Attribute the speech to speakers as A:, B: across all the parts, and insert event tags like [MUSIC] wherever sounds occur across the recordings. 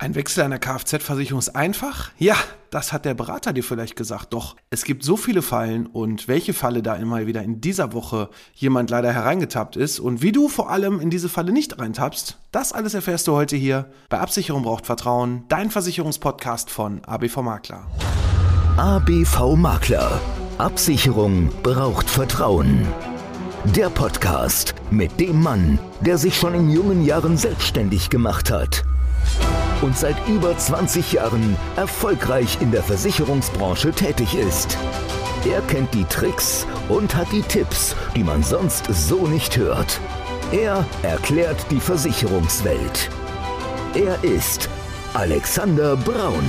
A: Ein Wechsel einer Kfz-Versicherung ist einfach? Ja, das hat der Berater dir vielleicht gesagt. Doch es gibt so viele Fallen und welche Falle da immer wieder in dieser Woche jemand leider hereingetappt ist und wie du vor allem in diese Falle nicht reintappst, das alles erfährst du heute hier bei Absicherung braucht Vertrauen, dein Versicherungspodcast von ABV Makler.
B: ABV Makler. Absicherung braucht Vertrauen. Der Podcast mit dem Mann, der sich schon in jungen Jahren selbstständig gemacht hat und seit über 20 Jahren erfolgreich in der Versicherungsbranche tätig ist. Er kennt die Tricks und hat die Tipps, die man sonst so nicht hört. Er erklärt die Versicherungswelt. Er ist Alexander Braun.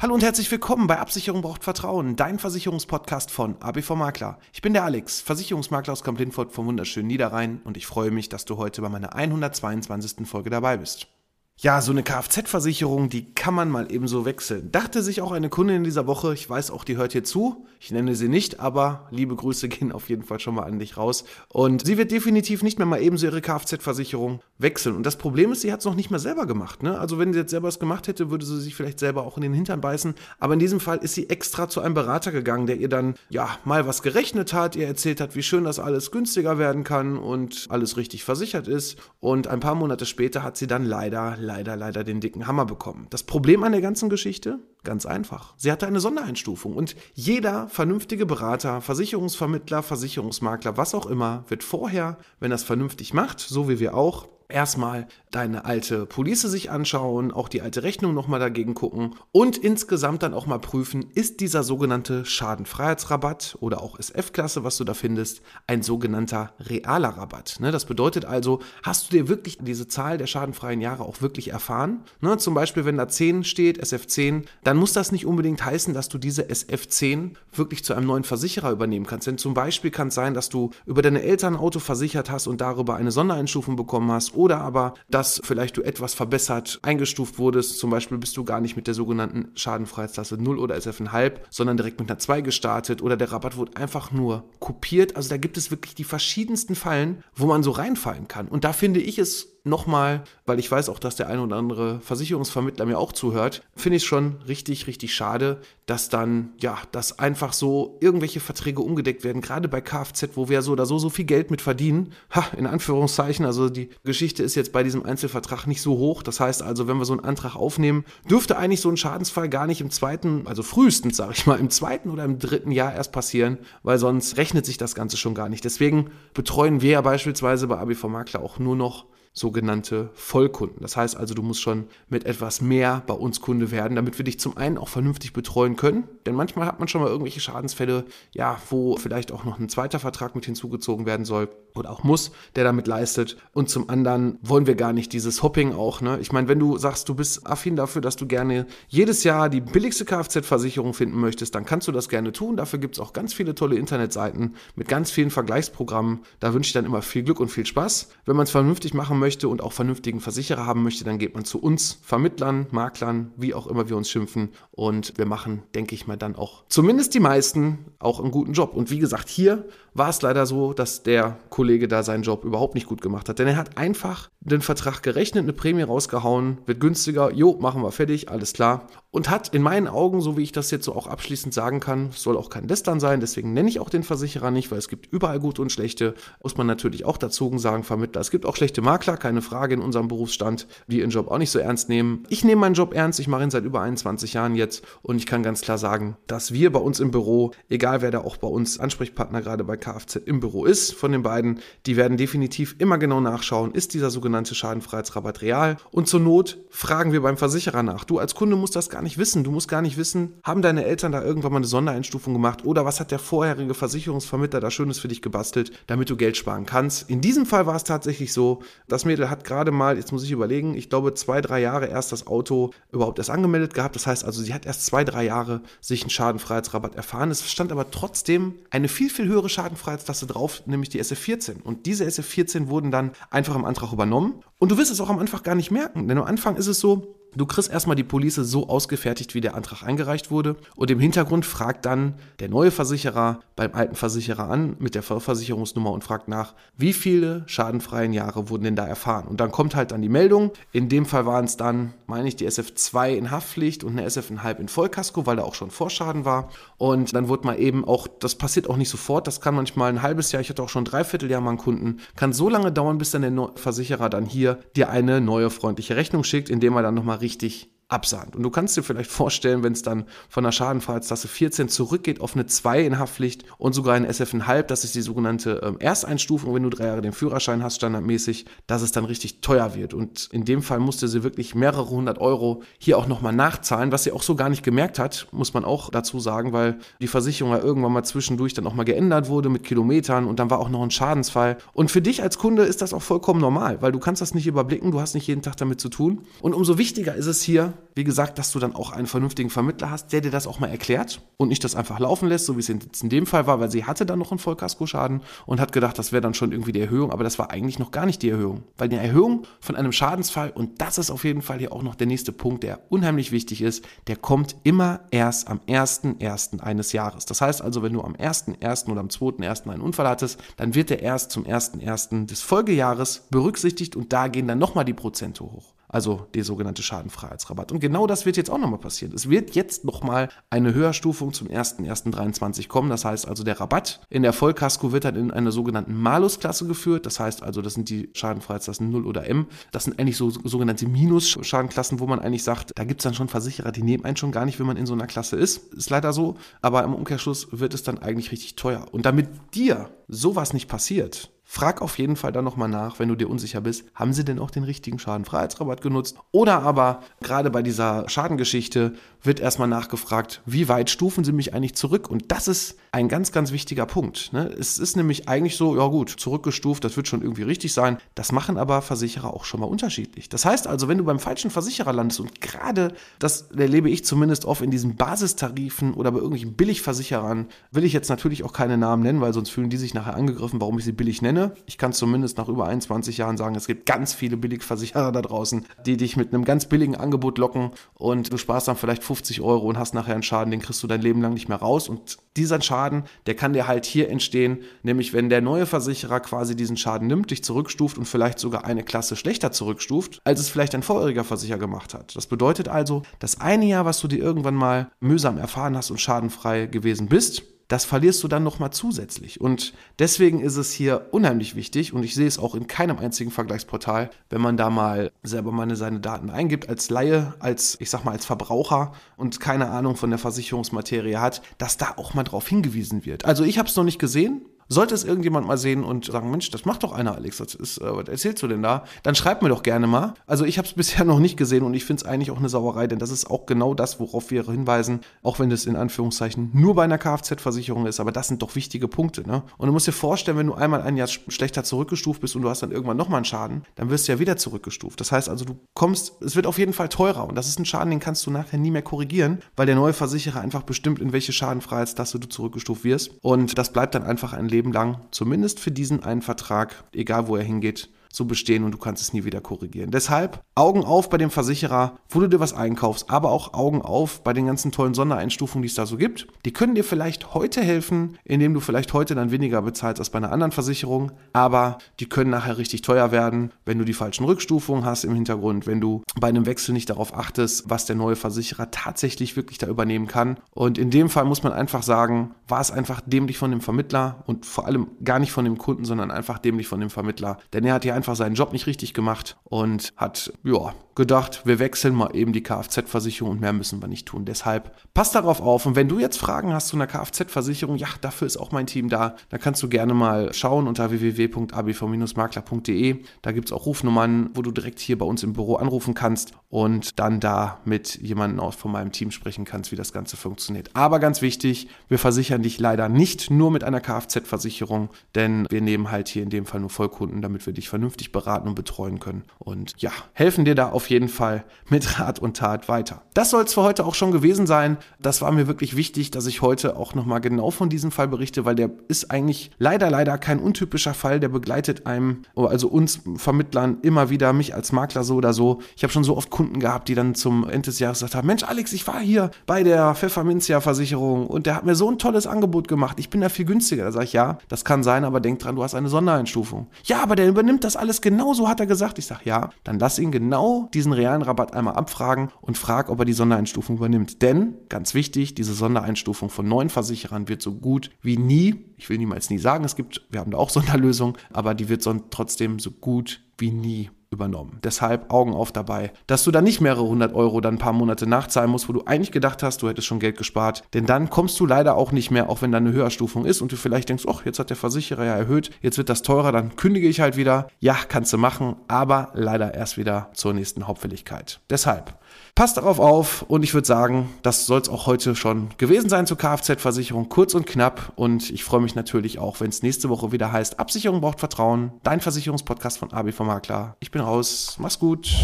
A: Hallo und herzlich willkommen bei Absicherung braucht Vertrauen, dein Versicherungspodcast von ABV Makler. Ich bin der Alex, Versicherungsmakler aus Kamp-Lindfort vom wunderschönen Niederrhein und ich freue mich, dass du heute bei meiner 122. Folge dabei bist. Ja, so eine Kfz-Versicherung, die kann man mal eben so wechseln. Dachte sich auch eine Kundin in dieser Woche, ich weiß auch, die hört hier zu. Ich nenne sie nicht, aber liebe Grüße gehen auf jeden Fall schon mal an dich raus. Und sie wird definitiv nicht mehr mal eben so ihre Kfz-Versicherung wechseln. Und das Problem ist, sie hat es noch nicht mal selber gemacht. Ne? Also wenn sie jetzt selber es gemacht hätte, würde sie sich vielleicht selber auch in den Hintern beißen. Aber in diesem Fall ist sie extra zu einem Berater gegangen, der ihr dann ja mal was gerechnet hat, ihr erzählt hat, wie schön das alles günstiger werden kann und alles richtig versichert ist. Und ein paar Monate später hat sie dann leider leider, leider den dicken Hammer bekommen. Das Problem an der ganzen Geschichte? Ganz einfach. Sie hatte eine Sondereinstufung und jeder vernünftige Berater, Versicherungsvermittler, Versicherungsmakler, was auch immer, wird vorher, wenn er es vernünftig macht, so wie wir auch, erstmal deine alte Police sich anschauen, auch die alte Rechnung nochmal dagegen gucken und insgesamt dann auch mal prüfen, ist dieser sogenannte Schadenfreiheitsrabatt oder auch SF-Klasse, was du da findest, ein sogenannter realer Rabatt. Ne? Das bedeutet also, hast du dir wirklich diese Zahl der schadenfreien Jahre auch wirklich erfahren? Ne? Zum Beispiel, wenn da 10 steht, SF10, dann muss das nicht unbedingt heißen, dass du diese SF10 wirklich zu einem neuen Versicherer übernehmen kannst. Denn zum Beispiel kann es sein, dass du über deine Eltern ein Auto versichert hast und darüber eine Sondereinstufung bekommen hast oder aber, dass vielleicht du etwas verbessert eingestuft wurdest. Zum Beispiel bist du gar nicht mit der sogenannten Schadenfreiheitsklasse 0 oder SF1,5, sondern direkt mit einer 2 gestartet oder der Rabatt wurde einfach nur kopiert. Also da gibt es wirklich die verschiedensten Fallen, wo man so reinfallen kann. Und da finde ich es nochmal, weil ich weiß auch, dass der ein oder andere Versicherungsvermittler mir auch zuhört, finde ich es schon richtig, richtig schade, dass dann, ja, dass einfach so irgendwelche Verträge umgedeckt werden, gerade bei Kfz, wo wir so oder so so viel Geld mit verdienen. Ha, in Anführungszeichen, also die Geschichte ist jetzt bei diesem Einzelvertrag nicht so hoch. Das heißt also, wenn wir so einen Antrag aufnehmen, dürfte eigentlich so ein Schadensfall gar nicht im zweiten, also frühestens, sage ich mal, im zweiten oder im dritten Jahr erst passieren, weil sonst rechnet sich das Ganze schon gar nicht. Deswegen betreuen wir ja beispielsweise bei ABV Makler auch nur noch sogenannte Vollkunden. Das heißt also, du musst schon mit etwas mehr bei uns Kunde werden, damit wir dich zum einen auch vernünftig betreuen können. Denn manchmal hat man schon mal irgendwelche Schadensfälle, ja, wo vielleicht auch noch ein zweiter Vertrag mit hinzugezogen werden soll oder auch muss, der damit leistet. Und zum anderen wollen wir gar nicht dieses Hopping auch. Ne? Ich meine, wenn du sagst, du bist affin dafür, dass du gerne jedes Jahr die billigste Kfz-Versicherung finden möchtest, dann kannst du das gerne tun. Dafür gibt es auch ganz viele tolle Internetseiten mit ganz vielen Vergleichsprogrammen. Da wünsche ich dann immer viel Glück und viel Spaß. Wenn man es vernünftig machen möchte, möchte und auch vernünftigen Versicherer haben möchte, dann geht man zu uns, Vermittlern, Maklern, wie auch immer wir uns schimpfen. Und wir machen, denke ich mal, dann auch zumindest die meisten auch einen guten Job. Und wie gesagt, hier war es leider so, dass der Kollege da seinen Job überhaupt nicht gut gemacht hat. Denn er hat einfach den Vertrag gerechnet, eine Prämie rausgehauen, wird günstiger, jo, machen wir fertig, alles klar. Und hat in meinen Augen, so wie ich das jetzt so auch abschließend sagen kann, soll auch kein Lästern sein, deswegen nenne ich auch den Versicherer nicht, weil es gibt überall gute und schlechte, muss man natürlich auch dazu sagen, Vermittler. Es gibt auch schlechte Makler, keine Frage in unserem Berufsstand, die ihren Job auch nicht so ernst nehmen. Ich nehme meinen Job ernst, ich mache ihn seit über 21 Jahren jetzt und ich kann ganz klar sagen, dass wir bei uns im Büro, egal wer da auch bei uns Ansprechpartner gerade bei Kfz im Büro ist, von den beiden, die werden definitiv immer genau nachschauen, ist dieser sogenannte Schadenfreiheitsrabatt real und zur Not fragen wir beim Versicherer nach. Du als Kunde musst das gar nicht wissen. Du musst gar nicht wissen, haben deine Eltern da irgendwann mal eine Sondereinstufung gemacht oder was hat der vorherige Versicherungsvermittler da Schönes für dich gebastelt, damit du Geld sparen kannst. In diesem Fall war es tatsächlich so, das Mädel hat gerade mal, jetzt muss ich überlegen, ich glaube zwei, drei Jahre erst das Auto überhaupt erst angemeldet gehabt. Das heißt also, sie hat erst zwei, drei Jahre sich einen Schadenfreiheitsrabatt erfahren. Es stand aber trotzdem eine viel, viel höhere Schadenfreiheitstasse drauf, nämlich die SF14. Und diese SF14 wurden dann einfach im Antrag übernommen. Und du wirst es auch am Anfang gar nicht merken, denn am Anfang ist es so, Du kriegst erstmal die Police so ausgefertigt, wie der Antrag eingereicht wurde. Und im Hintergrund fragt dann der neue Versicherer beim alten Versicherer an mit der Versicherungsnummer und fragt nach, wie viele schadenfreien Jahre wurden denn da erfahren. Und dann kommt halt dann die Meldung. In dem Fall waren es dann, meine ich, die SF2 in Haftpflicht und eine SF1,5 in Vollkasko, weil da auch schon Vorschaden war. Und dann wurde mal eben auch, das passiert auch nicht sofort, das kann manchmal ein halbes Jahr, ich hatte auch schon ein Dreivierteljahr mal einen Kunden, kann so lange dauern, bis dann der Versicherer dann hier dir eine neue freundliche Rechnung schickt, indem er dann nochmal richtig absahnt. Und du kannst dir vielleicht vorstellen, wenn es dann von der Schadenfreiheitsklasse 14 zurückgeht auf eine 2 in Haftpflicht und sogar ein SF1,5, das ist die sogenannte ähm, Ersteinstufung, wenn du drei Jahre den Führerschein hast, standardmäßig, dass es dann richtig teuer wird. Und in dem Fall musste sie wirklich mehrere hundert Euro hier auch nochmal nachzahlen, was sie auch so gar nicht gemerkt hat, muss man auch dazu sagen, weil die Versicherung ja irgendwann mal zwischendurch dann auch mal geändert wurde mit Kilometern und dann war auch noch ein Schadensfall. Und für dich als Kunde ist das auch vollkommen normal, weil du kannst das nicht überblicken, du hast nicht jeden Tag damit zu tun. Und umso wichtiger ist es hier, wie gesagt, dass du dann auch einen vernünftigen Vermittler hast, der dir das auch mal erklärt und nicht das einfach laufen lässt, so wie es in dem Fall war, weil sie hatte dann noch einen Vollkaskoschaden und hat gedacht, das wäre dann schon irgendwie die Erhöhung, aber das war eigentlich noch gar nicht die Erhöhung. Weil die Erhöhung von einem Schadensfall, und das ist auf jeden Fall hier auch noch der nächste Punkt, der unheimlich wichtig ist, der kommt immer erst am 1.1. eines Jahres. Das heißt also, wenn du am 1.1. oder am 2.1. einen Unfall hattest, dann wird der erst zum 1.1. des Folgejahres berücksichtigt und da gehen dann nochmal die Prozente hoch also der sogenannte Schadenfreiheitsrabatt. Und genau das wird jetzt auch nochmal passieren. Es wird jetzt nochmal eine Höherstufung zum 1.1.23 kommen. Das heißt also, der Rabatt in der Vollkasko wird dann in einer sogenannten Malus-Klasse geführt. Das heißt also, das sind die Schadenfreiheitsklassen 0 oder M. Das sind eigentlich so sogenannte Minus-Schadenklassen, wo man eigentlich sagt, da gibt es dann schon Versicherer, die nehmen einen schon gar nicht, wenn man in so einer Klasse ist. Ist leider so. Aber im Umkehrschluss wird es dann eigentlich richtig teuer. Und damit dir sowas nicht passiert, Frag auf jeden Fall dann nochmal nach, wenn du dir unsicher bist, haben sie denn auch den richtigen Schadenfreiheitsrabatt genutzt? Oder aber gerade bei dieser Schadengeschichte wird erstmal nachgefragt, wie weit stufen sie mich eigentlich zurück? Und das ist ein ganz, ganz wichtiger Punkt. Ne? Es ist nämlich eigentlich so, ja gut, zurückgestuft, das wird schon irgendwie richtig sein. Das machen aber Versicherer auch schon mal unterschiedlich. Das heißt also, wenn du beim falschen Versicherer landest und gerade, das erlebe ich zumindest oft in diesen Basistarifen oder bei irgendwelchen Billigversicherern, will ich jetzt natürlich auch keine Namen nennen, weil sonst fühlen die sich nachher angegriffen, warum ich sie billig nenne. Ich kann zumindest nach über 21 Jahren sagen, es gibt ganz viele Billigversicherer da draußen, die dich mit einem ganz billigen Angebot locken und du sparst dann vielleicht 50 Euro und hast nachher einen Schaden, den kriegst du dein Leben lang nicht mehr raus. Und dieser Schaden, der kann dir halt hier entstehen, nämlich wenn der neue Versicherer quasi diesen Schaden nimmt, dich zurückstuft und vielleicht sogar eine Klasse schlechter zurückstuft, als es vielleicht ein vorheriger Versicherer gemacht hat. Das bedeutet also, das eine Jahr, was du dir irgendwann mal mühsam erfahren hast und schadenfrei gewesen bist, das verlierst du dann nochmal zusätzlich. Und deswegen ist es hier unheimlich wichtig und ich sehe es auch in keinem einzigen Vergleichsportal, wenn man da mal selber mal seine Daten eingibt, als Laie, als, ich sag mal, als Verbraucher und keine Ahnung von der Versicherungsmaterie hat, dass da auch mal drauf hingewiesen wird. Also ich habe es noch nicht gesehen, sollte es irgendjemand mal sehen und sagen, Mensch, das macht doch einer, Alex, das ist, äh, was erzählst du denn da? Dann schreib mir doch gerne mal. Also ich habe es [LAUGHS] bisher noch nicht gesehen und ich finde es eigentlich auch eine Sauerei, denn das ist auch genau das, worauf wir hinweisen, auch wenn es in Anführungszeichen nur bei einer Kfz-Versicherung ist, aber das sind doch wichtige Punkte. Ne? Und du musst dir vorstellen, wenn du einmal ein Jahr schlechter zurückgestuft bist und du hast dann irgendwann nochmal einen Schaden, dann wirst du ja wieder zurückgestuft. Das heißt also, du kommst, es wird auf jeden Fall teurer und das ist ein Schaden, den kannst du nachher nie mehr korrigieren, weil der neue Versicherer einfach bestimmt, in welche Schadenfreiheitsklasse du zurückgestuft wirst. Und das bleibt dann einfach ein Leben lang, zumindest für diesen einen Vertrag, egal wo er hingeht, so bestehen und du kannst es nie wieder korrigieren. Deshalb Augen auf bei dem Versicherer, wo du dir was einkaufst, aber auch Augen auf bei den ganzen tollen Sondereinstufungen, die es da so gibt. Die können dir vielleicht heute helfen, indem du vielleicht heute dann weniger bezahlst als bei einer anderen Versicherung, aber die können nachher richtig teuer werden, wenn du die falschen Rückstufungen hast im Hintergrund, wenn du bei einem Wechsel nicht darauf achtest, was der neue Versicherer tatsächlich wirklich da übernehmen kann. Und in dem Fall muss man einfach sagen, war es einfach dämlich von dem Vermittler und vor allem gar nicht von dem Kunden, sondern einfach dämlich von dem Vermittler, denn er hat hier einfach seinen Job nicht richtig gemacht und hat ja, gedacht, wir wechseln mal eben die Kfz-Versicherung und mehr müssen wir nicht tun. Deshalb passt darauf auf. Und wenn du jetzt Fragen hast zu einer Kfz-Versicherung, ja, dafür ist auch mein Team da. Da kannst du gerne mal schauen unter www.abv-makler.de. Da gibt es auch Rufnummern, wo du direkt hier bei uns im Büro anrufen kannst und dann da mit jemandem aus von meinem Team sprechen kannst, wie das Ganze funktioniert. Aber ganz wichtig, wir versichern dich leider nicht nur mit einer Kfz-Versicherung, denn wir nehmen halt hier in dem Fall nur Vollkunden, damit wir dich vernünftig vernünftig beraten und betreuen können. Und ja, helfen dir da auf jeden Fall mit Rat und Tat weiter. Das soll es für heute auch schon gewesen sein. Das war mir wirklich wichtig, dass ich heute auch nochmal genau von diesem Fall berichte, weil der ist eigentlich leider, leider kein untypischer Fall. Der begleitet einem, also uns Vermittlern immer wieder, mich als Makler so oder so. Ich habe schon so oft Kunden gehabt, die dann zum Ende des Jahres gesagt haben, Mensch Alex, ich war hier bei der Pfefferminzia Versicherung und der hat mir so ein tolles Angebot gemacht. Ich bin da viel günstiger. Da sage ich, ja, das kann sein, aber denk dran, du hast eine Sondereinstufung. Ja, aber der übernimmt das alles genauso, hat er gesagt. Ich sage, ja, dann lass ihn genau diesen realen Rabatt einmal abfragen und frag, ob er die Sondereinstufung übernimmt. Denn, ganz wichtig, diese Sondereinstufung von neuen Versicherern wird so gut wie nie, ich will niemals nie sagen, es gibt, wir haben da auch Sonderlösungen, aber die wird trotzdem so gut wie nie übernommen. Deshalb Augen auf dabei, dass du da nicht mehrere hundert Euro dann ein paar Monate nachzahlen musst, wo du eigentlich gedacht hast, du hättest schon Geld gespart. Denn dann kommst du leider auch nicht mehr, auch wenn da eine Höherstufung ist und du vielleicht denkst, ach, jetzt hat der Versicherer ja erhöht, jetzt wird das teurer, dann kündige ich halt wieder. Ja, kannst du machen, aber leider erst wieder zur nächsten Hauptfälligkeit. Deshalb Passt darauf auf und ich würde sagen, das soll es auch heute schon gewesen sein zur Kfz-Versicherung, kurz und knapp. Und ich freue mich natürlich auch, wenn es nächste Woche wieder heißt, Absicherung braucht Vertrauen, dein Versicherungspodcast von ABV Makler. Ich bin raus, mach's gut.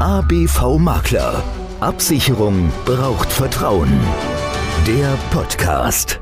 B: ABV Makler. Absicherung braucht Vertrauen. Der Podcast.